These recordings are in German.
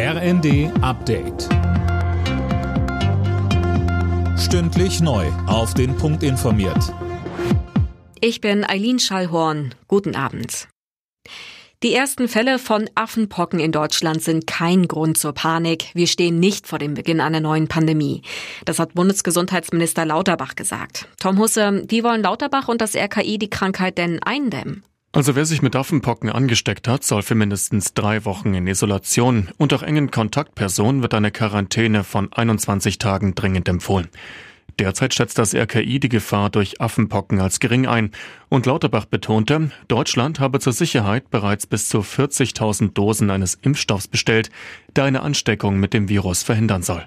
RND Update. Stündlich neu. Auf den Punkt informiert. Ich bin Eileen Schallhorn. Guten Abend. Die ersten Fälle von Affenpocken in Deutschland sind kein Grund zur Panik. Wir stehen nicht vor dem Beginn einer neuen Pandemie. Das hat Bundesgesundheitsminister Lauterbach gesagt. Tom Husse, wie wollen Lauterbach und das RKI die Krankheit denn eindämmen? Also wer sich mit Affenpocken angesteckt hat, soll für mindestens drei Wochen in Isolation und auch engen Kontaktpersonen wird eine Quarantäne von 21 Tagen dringend empfohlen. Derzeit schätzt das RKI die Gefahr durch Affenpocken als gering ein. Und Lauterbach betonte, Deutschland habe zur Sicherheit bereits bis zu 40.000 Dosen eines Impfstoffs bestellt, der eine Ansteckung mit dem Virus verhindern soll.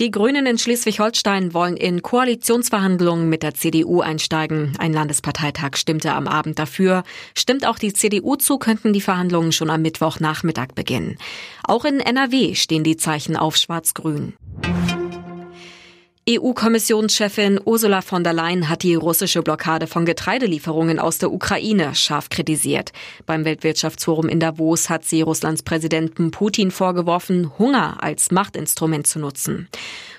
Die Grünen in Schleswig-Holstein wollen in Koalitionsverhandlungen mit der CDU einsteigen. Ein Landesparteitag stimmte am Abend dafür. Stimmt auch die CDU zu, könnten die Verhandlungen schon am Mittwochnachmittag beginnen. Auch in NRW stehen die Zeichen auf Schwarz-Grün. EU-Kommissionschefin Ursula von der Leyen hat die russische Blockade von Getreidelieferungen aus der Ukraine scharf kritisiert. Beim Weltwirtschaftsforum in Davos hat sie Russlands Präsidenten Putin vorgeworfen, Hunger als Machtinstrument zu nutzen.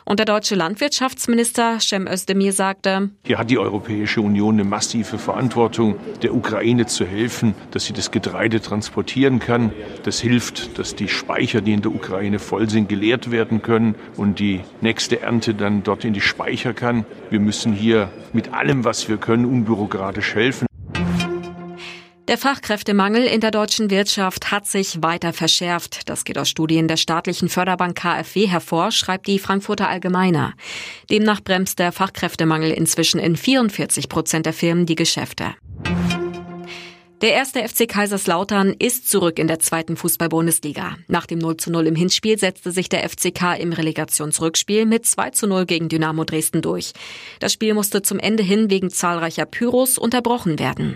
Und der deutsche Landwirtschaftsminister Cem Özdemir sagte, Hier hat die Europäische Union eine massive Verantwortung, der Ukraine zu helfen, dass sie das Getreide transportieren kann. Das hilft, dass die Speicher, die in der Ukraine voll sind, geleert werden können und die nächste Ernte dann dort in die Speicher kann. Wir müssen hier mit allem, was wir können, unbürokratisch helfen. Der Fachkräftemangel in der deutschen Wirtschaft hat sich weiter verschärft. Das geht aus Studien der staatlichen Förderbank KfW hervor, schreibt die Frankfurter Allgemeiner. Demnach bremst der Fachkräftemangel inzwischen in 44 Prozent der Firmen die Geschäfte. Der erste FC Kaiserslautern ist zurück in der zweiten Fußball-Bundesliga. Nach dem 0 zu 0 im Hinspiel setzte sich der FCK im Relegationsrückspiel mit 2 zu 0 gegen Dynamo Dresden durch. Das Spiel musste zum Ende hin wegen zahlreicher Pyros unterbrochen werden.